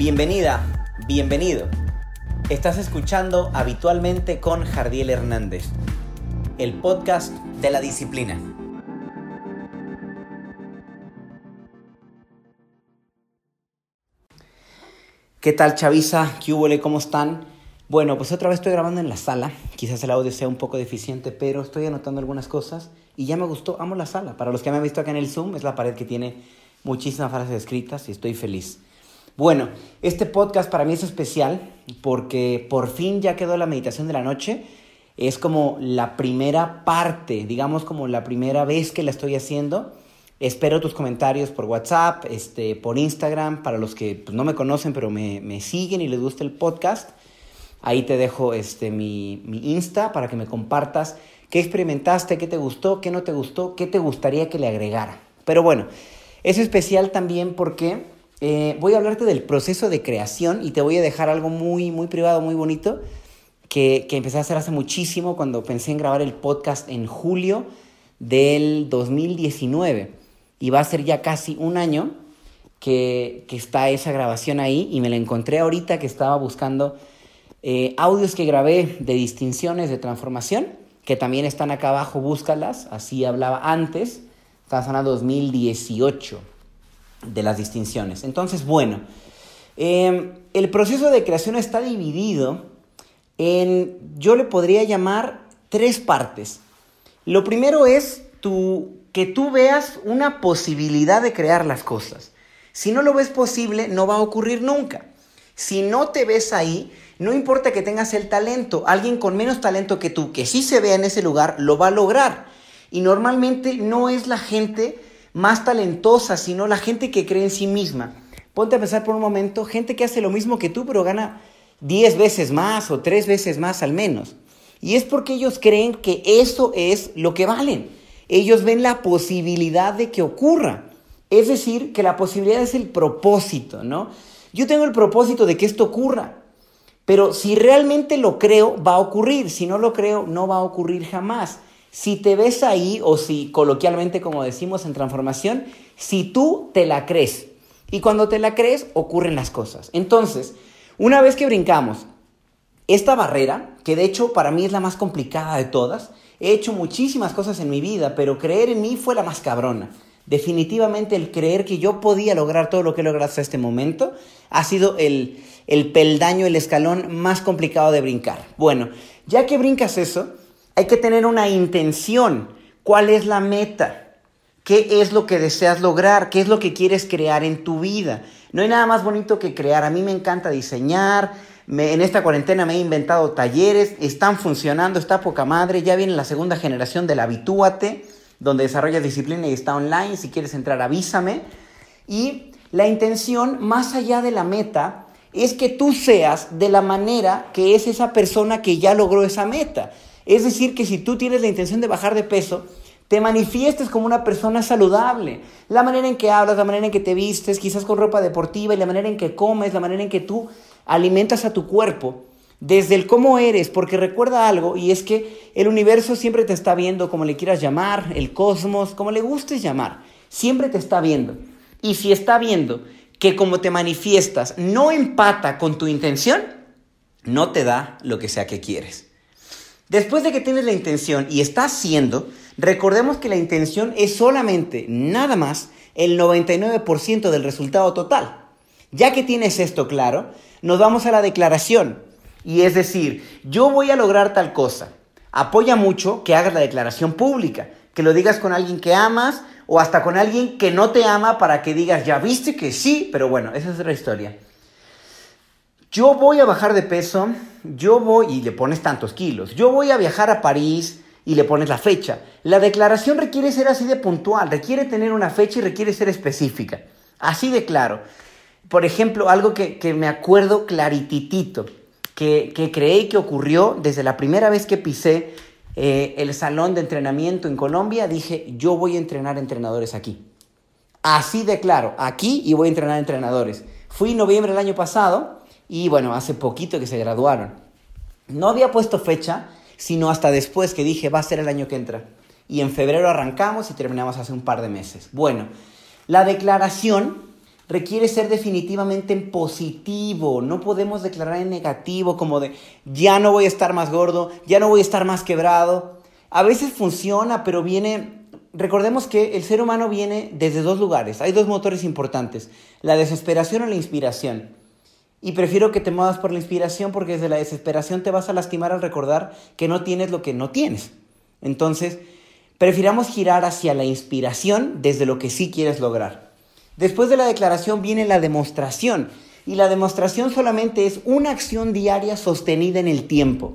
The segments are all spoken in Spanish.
Bienvenida, bienvenido. Estás escuchando habitualmente con Jardiel Hernández, el podcast de la disciplina. ¿Qué tal, Chavisa? ¿Qué hubo? ¿Cómo están? Bueno, pues otra vez estoy grabando en la sala. Quizás el audio sea un poco deficiente, pero estoy anotando algunas cosas y ya me gustó. Amo la sala. Para los que me han visto acá en el Zoom, es la pared que tiene muchísimas frases escritas y estoy feliz. Bueno, este podcast para mí es especial porque por fin ya quedó la meditación de la noche. Es como la primera parte, digamos como la primera vez que la estoy haciendo. Espero tus comentarios por WhatsApp, este, por Instagram, para los que pues, no me conocen pero me, me, siguen y les gusta el podcast. Ahí te dejo este, mi, mi Insta para que me compartas qué experimentaste, qué te gustó, qué no te gustó, qué te gustaría que le agregara. Pero bueno, es especial también porque eh, voy a hablarte del proceso de creación y te voy a dejar algo muy, muy privado, muy bonito, que, que empecé a hacer hace muchísimo cuando pensé en grabar el podcast en julio del 2019 y va a ser ya casi un año que, que, está esa grabación ahí y me la encontré ahorita que estaba buscando eh, audios que grabé de distinciones de transformación, que también están acá abajo, búscalas, así hablaba antes, estaba sonando 2018 de las distinciones. Entonces, bueno, eh, el proceso de creación está dividido en, yo le podría llamar tres partes. Lo primero es tu que tú veas una posibilidad de crear las cosas. Si no lo ves posible, no va a ocurrir nunca. Si no te ves ahí, no importa que tengas el talento, alguien con menos talento que tú, que sí se vea en ese lugar, lo va a lograr. Y normalmente no es la gente más talentosa, sino la gente que cree en sí misma. Ponte a pensar por un momento, gente que hace lo mismo que tú, pero gana 10 veces más o 3 veces más al menos. Y es porque ellos creen que eso es lo que valen ellos ven la posibilidad de que ocurra. Es decir, que la posibilidad es el propósito, ¿no? Yo tengo el propósito de que esto ocurra, pero si realmente lo creo, va a ocurrir. Si no lo creo, no va a ocurrir jamás. Si te ves ahí, o si coloquialmente como decimos en transformación, si tú te la crees. Y cuando te la crees, ocurren las cosas. Entonces, una vez que brincamos esta barrera, que de hecho para mí es la más complicada de todas, He hecho muchísimas cosas en mi vida, pero creer en mí fue la más cabrona. Definitivamente el creer que yo podía lograr todo lo que he logrado hasta este momento ha sido el, el peldaño, el escalón más complicado de brincar. Bueno, ya que brincas eso, hay que tener una intención. ¿Cuál es la meta? ¿Qué es lo que deseas lograr? ¿Qué es lo que quieres crear en tu vida? No hay nada más bonito que crear. A mí me encanta diseñar, en esta cuarentena me he inventado talleres, están funcionando, está poca madre, ya viene la segunda generación del Habitúate, donde desarrollas disciplina y está online, si quieres entrar avísame. Y la intención, más allá de la meta, es que tú seas de la manera que es esa persona que ya logró esa meta. Es decir, que si tú tienes la intención de bajar de peso, te manifiestes como una persona saludable. La manera en que hablas, la manera en que te vistes, quizás con ropa deportiva, y la manera en que comes, la manera en que tú alimentas a tu cuerpo desde el cómo eres, porque recuerda algo, y es que el universo siempre te está viendo, como le quieras llamar, el cosmos, como le gustes llamar, siempre te está viendo. Y si está viendo que como te manifiestas no empata con tu intención, no te da lo que sea que quieres. Después de que tienes la intención y estás haciendo, recordemos que la intención es solamente, nada más, el 99% del resultado total. Ya que tienes esto claro, nos vamos a la declaración. Y es decir, yo voy a lograr tal cosa. Apoya mucho que hagas la declaración pública, que lo digas con alguien que amas o hasta con alguien que no te ama para que digas, ya viste que sí, pero bueno, esa es otra historia. Yo voy a bajar de peso, yo voy y le pones tantos kilos, yo voy a viajar a París y le pones la fecha. La declaración requiere ser así de puntual, requiere tener una fecha y requiere ser específica, así de claro por ejemplo, algo que, me acuerdo clarititito, que, que, creí que ocurrió desde la primera vez que pisé eh, el salón de entrenamiento en Colombia, dije, yo voy a entrenar entrenadores aquí. Así de claro, aquí y voy a entrenar entrenadores. Fui en noviembre del año pasado y bueno, hace poquito que se graduaron. No había puesto fecha, sino hasta después que dije, va a ser el año que entra. Y en febrero arrancamos y terminamos hace un par de meses. Bueno, la declaración requiere ser definitivamente en positivo. No podemos declarar en negativo como de ya no voy a estar más gordo, ya no voy a estar más quebrado. A veces funciona, pero viene... Recordemos que el ser humano viene desde dos lugares. Hay dos motores importantes, la desesperación o la inspiración. Y prefiero que te muevas por la inspiración porque desde la desesperación te vas a lastimar al recordar que no tienes lo que no tienes. Entonces, prefiramos girar hacia la inspiración desde lo que sí quieres lograr. Después de la declaración viene la demostración. Y la demostración solamente es una acción diaria sostenida en el tiempo.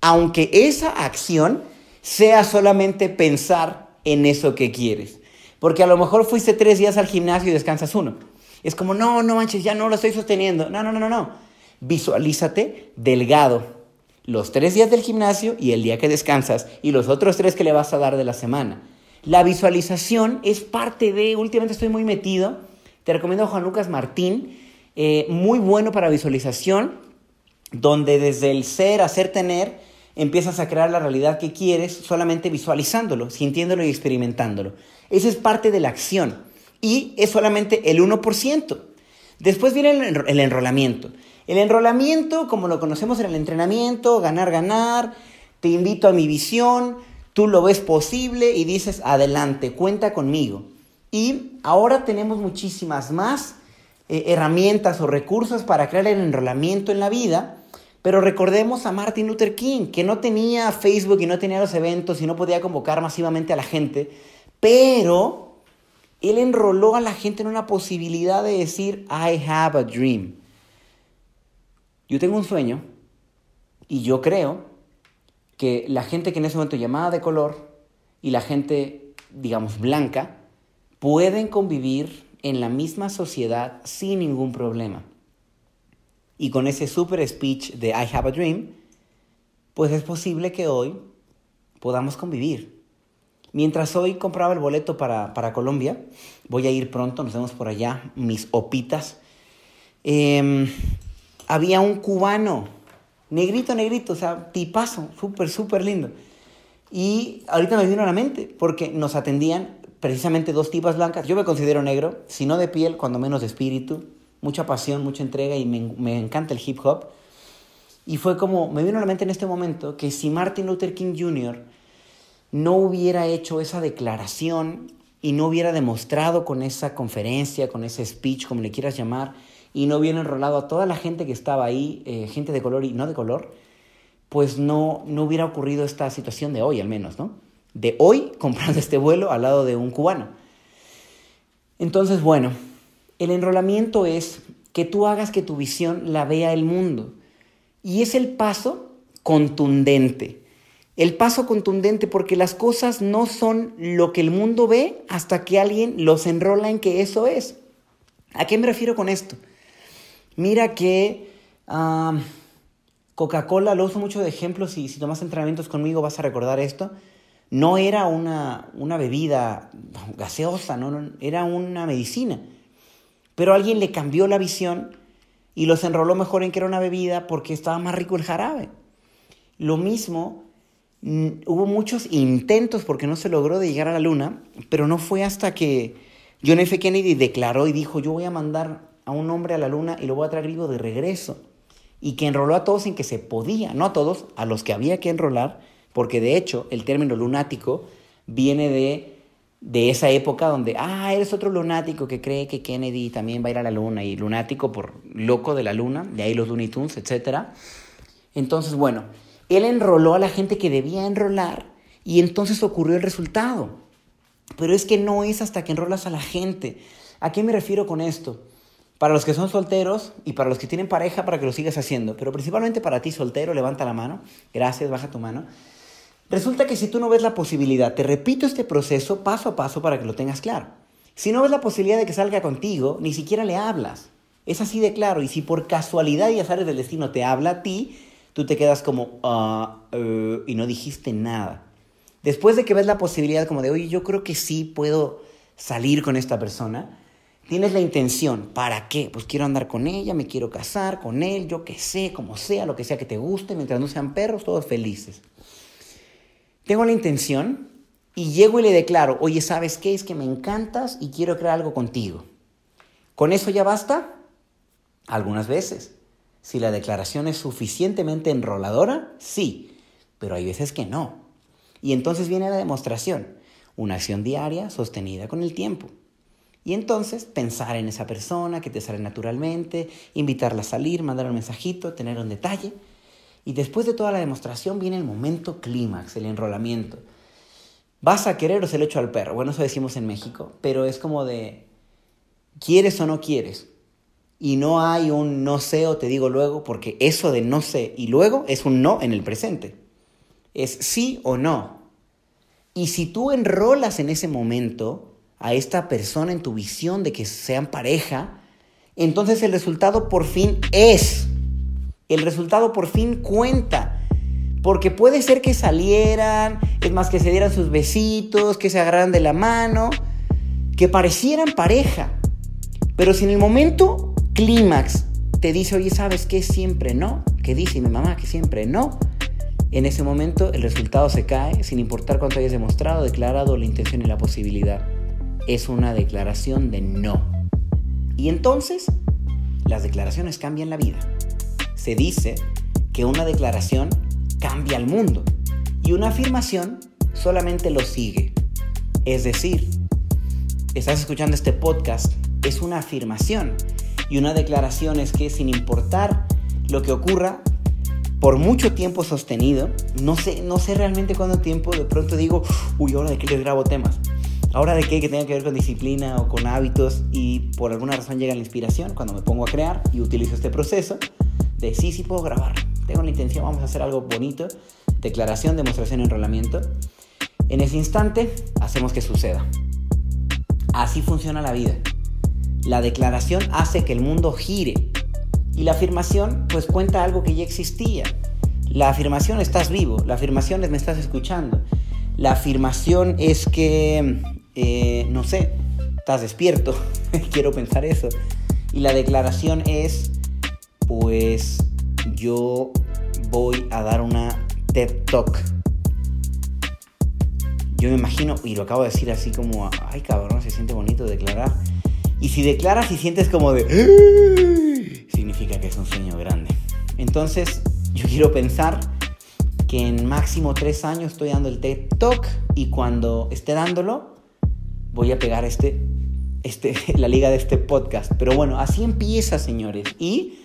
Aunque esa acción sea solamente pensar en eso que quieres. Porque a lo mejor fuiste tres días al gimnasio y descansas uno. Es como, no, no manches, ya no lo estoy sosteniendo. No, no, no, no, no. Visualízate delgado. Los tres días del gimnasio y el día que descansas y los otros tres que le vas a dar de la semana. La visualización es parte de, últimamente estoy muy metido, te recomiendo a Juan Lucas Martín, eh, muy bueno para visualización, donde desde el ser, hacer, tener, empiezas a crear la realidad que quieres solamente visualizándolo, sintiéndolo y experimentándolo. Esa es parte de la acción y es solamente el 1%. Después viene el, el enrolamiento. El enrolamiento, como lo conocemos en el entrenamiento, ganar, ganar, te invito a mi visión, tú lo ves posible y dices, adelante, cuenta conmigo. Y ahora tenemos muchísimas más eh, herramientas o recursos para crear el enrolamiento en la vida. Pero recordemos a Martin Luther King, que no tenía Facebook y no tenía los eventos y no podía convocar masivamente a la gente, pero él enroló a la gente en una posibilidad de decir, I have a dream. Yo tengo un sueño y yo creo que la gente que en ese momento llamaba de color y la gente, digamos, blanca, pueden convivir en la misma sociedad sin ningún problema. Y con ese super speech de I have a dream, pues es posible que hoy podamos convivir. Mientras hoy compraba el boleto para, Colombia, voy a ir pronto, nos vemos por allá, mis opitas, em, había un cubano Negrito, negrito, o sea, tipazo, súper, súper lindo. Y ahorita me vino a la mente, porque nos atendían precisamente dos tipas blancas. Yo me considero negro, si no de piel, cuando menos de espíritu. Mucha pasión, mucha entrega y me, me encanta el hip hop. Y fue como, me vino a la mente en este momento que si Martin Luther King Jr. no hubiera hecho esa declaración y no hubiera demostrado con esa conferencia, con ese speech, como le quieras llamar, y no hubiera enrolado a toda la gente que estaba ahí, eh, gente de color y no de color, pues no, no hubiera ocurrido esta situación de hoy al menos, ¿no? De hoy comprando este vuelo al lado de un cubano. Entonces, bueno, el enrolamiento es que tú hagas que tu visión la vea el mundo. Y es el paso contundente. El paso contundente porque las cosas no son lo que el mundo ve hasta que alguien los enrola en que eso es. ¿A qué me refiero con esto? Mira que Coca-Cola, lo uso mucho de ejemplo, si, si tomas entrenamientos conmigo vas a recordar esto, no era una, una bebida gaseosa, no, era una medicina. Pero alguien le cambió la visión y los enroló mejor en que era una bebida porque estaba más rico el jarabe. Lo mismo, hubo muchos intentos porque no se logró de llegar a la luna, pero no fue hasta que John F. Kennedy declaró y dijo, yo voy a mandar a un hombre a la luna y lo voy a traer vivo de regreso. Y que enroló a todos en que se podía, no a todos, a los que había que enrolar, porque de hecho el término lunático viene de, de esa época donde, ah, eres otro lunático que cree que Kennedy también va a ir a la luna, y lunático por loco de la luna, de ahí los Looney Tunes, etc. Entonces, bueno, él enroló a la gente que debía enrolar y entonces ocurrió el resultado. Pero es que no es hasta que enrolas a la gente. ¿A qué me refiero con esto? Para los que son solteros y para los que tienen pareja, para que lo sigas haciendo. Pero principalmente para ti soltero, levanta la mano. Gracias, baja tu mano. Resulta que si tú no ves la posibilidad, te repito este proceso paso a paso para que lo tengas claro. Si no ves la posibilidad de que salga contigo, ni siquiera le hablas. Es así de claro. Y si por casualidad y azares del destino te habla a ti, tú te quedas como, eh", y no dijiste nada. Después de que ves la posibilidad como de, oye, yo creo que sí puedo salir con esta persona, tienes la intención, ¿para qué? Pues quiero andar con ella, me quiero casar con él, yo qué sé, como sea, lo que sea que te guste, mientras no sean perros, todos felices. Tengo la intención y llego y le declaro, oye, ¿sabes qué? Es que me encantas y quiero crear algo contigo. ¿Con eso ya basta? Algunas veces. Si la declaración es suficientemente enroladora, sí, pero hay veces que no. Y entonces viene la demostración, una acción diaria sostenida con el tiempo. Y entonces pensar en esa persona que te sale naturalmente, invitarla a salir, mandar un mensajito, tener un detalle. Y después de toda la demostración viene el momento clímax, el enrolamiento. ¿Vas a querer o se lo echo al perro? Bueno, eso decimos en México, pero es como de, ¿quieres o no quieres? Y no hay un no sé o te digo luego, porque eso de no sé y luego es un no en el presente. Es sí o no. Y si tú enrolas en ese momento, a esta persona en tu visión de que sean pareja, entonces el resultado por fin es. El resultado por fin cuenta. Porque puede ser que salieran, es más, que se dieran sus besitos, que se agarraran de la mano, que parecieran pareja. Pero si en el momento clímax te dice, oye, ¿sabes qué? Siempre no. Que dice mi mamá que siempre no. En ese momento el resultado se cae sin importar cuánto hayas demostrado, declarado la intención y la posibilidad es una declaración de no. Y entonces, las declaraciones cambian la vida. Se dice que una declaración cambia el mundo y una afirmación solamente lo sigue. Es decir, estás escuchando este podcast, es una afirmación y una declaración es que sin importar lo que ocurra, por mucho tiempo sostenido, no sé, no sé realmente cuánto tiempo, de pronto digo, uy, ahora de qué les grabo temas. Ahora de qué que tenga que ver con disciplina o con hábitos y por alguna razón llega la inspiración cuando me pongo a crear y utilizo este proceso de sí, sí puedo grabar, tengo la intención, vamos a hacer algo bonito, declaración, demostración, enrolamiento. En ese instante hacemos que suceda. Así funciona la vida. La declaración hace que el mundo gire y la afirmación pues cuenta algo que ya existía. La afirmación estás vivo, la afirmación es me estás escuchando. La afirmación es que eh, no sé, estás despierto, quiero pensar eso. Y la declaración es, pues yo voy a dar una TED Talk. Yo me imagino, y lo acabo de decir así como, ay cabrón, se siente bonito declarar. Y si declaras y sientes como de, significa que es un sueño grande. Entonces, yo quiero pensar que en máximo tres años estoy dando el TED Talk y cuando esté dándolo, voy a pegar este, este, la liga de este podcast. Pero bueno, así empieza, señores. Y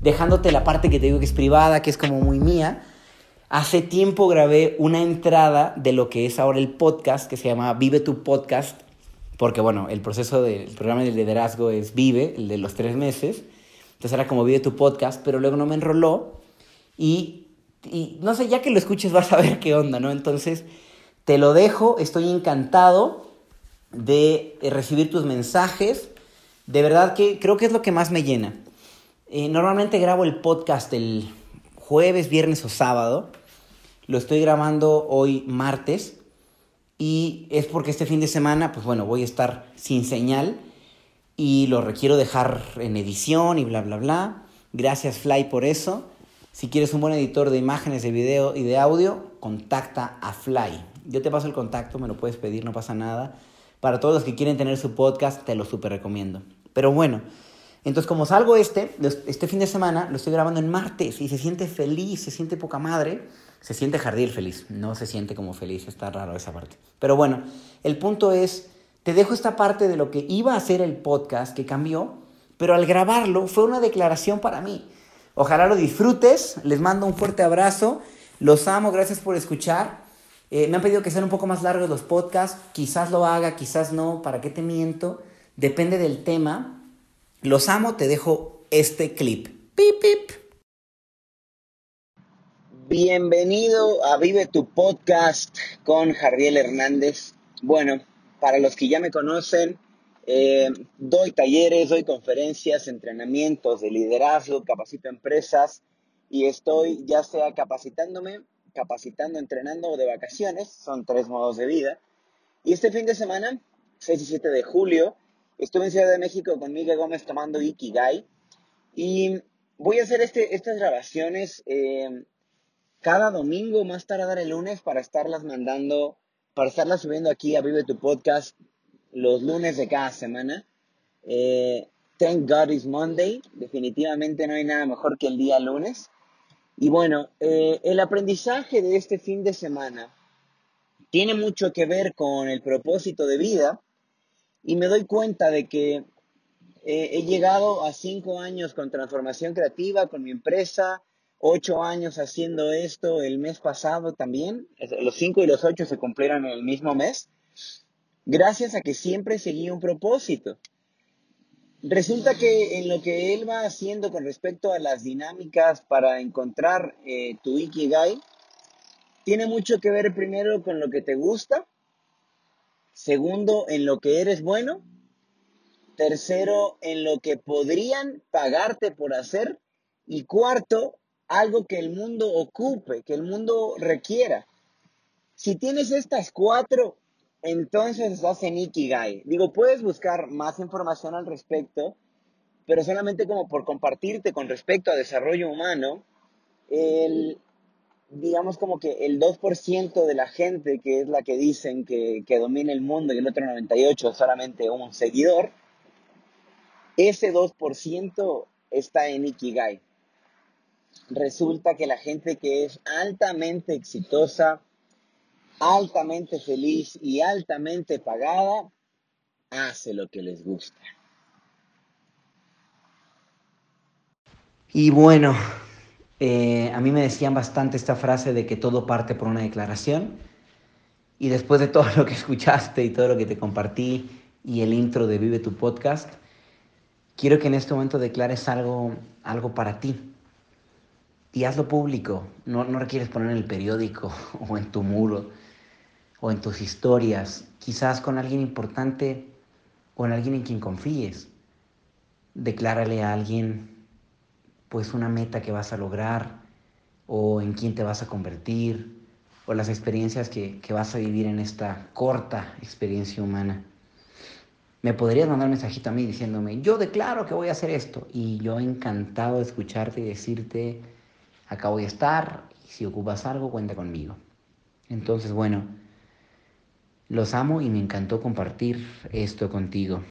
dejándote la parte que te digo que es privada, que es como muy mía, hace tiempo grabé una entrada de lo que es ahora el podcast, que se llama Vive tu Podcast, porque bueno, el proceso del programa de liderazgo es Vive, el de los tres meses. Entonces era como Vive tu Podcast, pero luego no me enroló. Y, y no sé, ya que lo escuches vas a ver qué onda, ¿no? Entonces, te lo dejo, estoy encantado de eh, recibir tus mensajes. De verdad que creo que es lo que más me llena. Eh, normalmente grabo el podcast el jueves, viernes o sábado. Lo estoy grabando hoy martes. Y es porque este fin de semana, pues bueno, voy a estar sin señal. Y lo requiero dejar en edición y bla, bla, bla. Gracias Fly por eso. Si quieres un buen editor de imágenes, de video y de audio, contacta a Fly. Yo te paso el contacto, me lo puedes pedir, no pasa nada. Para todos los que quieren tener su podcast, te lo súper recomiendo. Pero bueno, entonces como salgo este, este fin de semana, lo estoy grabando en martes y se siente feliz, se siente poca madre, se siente jardín feliz, no se siente como feliz, está raro esa parte. Pero bueno, el punto es, te dejo esta parte de lo que iba a ser el podcast que cambió, pero al grabarlo fue una declaración para mí. Ojalá lo disfrutes, les mando un fuerte abrazo, los amo, gracias por escuchar. Eh, me han pedido que sean un poco más largos los podcasts. Quizás lo haga, quizás no. ¿Para qué te miento? Depende del tema. Los amo, te dejo este clip. Pip, pip. Bienvenido a Vive tu Podcast con Jardiel Hernández. Bueno, para los que ya me conocen, eh, doy talleres, doy conferencias, entrenamientos de liderazgo, capacito empresas y estoy ya sea capacitándome capacitando, entrenando o de vacaciones. Son tres modos de vida. Y este fin de semana, 6 y 7 de julio, estuve en Ciudad de México con Miguel Gómez tomando Ikigai. Y voy a hacer este, estas grabaciones eh, cada domingo, más tarde el lunes, para estarlas mandando, para estarlas subiendo aquí a Vive tu Podcast los lunes de cada semana. Eh, Thank God it's Monday. Definitivamente no hay nada mejor que el día lunes. Y bueno, eh, el aprendizaje de este fin de semana tiene mucho que ver con el propósito de vida y me doy cuenta de que eh, he llegado a cinco años con transformación creativa, con mi empresa, ocho años haciendo esto el mes pasado también. Los cinco y los ocho se cumplieron en el mismo mes. Gracias a que siempre seguí un propósito. Resulta que en lo que él va haciendo con respecto a las dinámicas para encontrar eh, tu Ikigai, tiene mucho que ver primero con lo que te gusta, segundo en lo que eres bueno, tercero en lo que podrían pagarte por hacer y cuarto, algo que el mundo ocupe, que el mundo requiera. Si tienes estas cuatro entonces estás en Ikigai. Digo, puedes buscar más información al respecto, pero solamente como por compartirte con respecto a desarrollo humano, el, digamos como que el 2% de la gente que es la que dicen que, que domina el mundo y el otro 98% es solamente un seguidor, ese 2% está en Ikigai. Resulta que la gente que es altamente exitosa, altamente feliz y altamente pagada, hace lo que les gusta. Y bueno, eh, a mí me decían bastante esta frase de que todo parte por una declaración. Y después de todo lo que escuchaste y todo lo que te compartí y el intro de Vive tu podcast, quiero que en este momento declares algo, algo para ti. Y hazlo público. No, no requieres poner en el periódico o en tu muro o en tus historias, quizás con alguien importante o en alguien en quien confíes. Declárale a alguien pues una meta que vas a lograr o en quién te vas a convertir o las experiencias que, que vas a vivir en esta corta experiencia humana. Me podrías mandar un mensajito a mí diciéndome, yo declaro que voy a hacer esto. Y yo encantado de escucharte y decirte, acá voy a estar, y si ocupas algo, cuenta conmigo. Entonces, bueno, los amo y me encantó compartir esto contigo.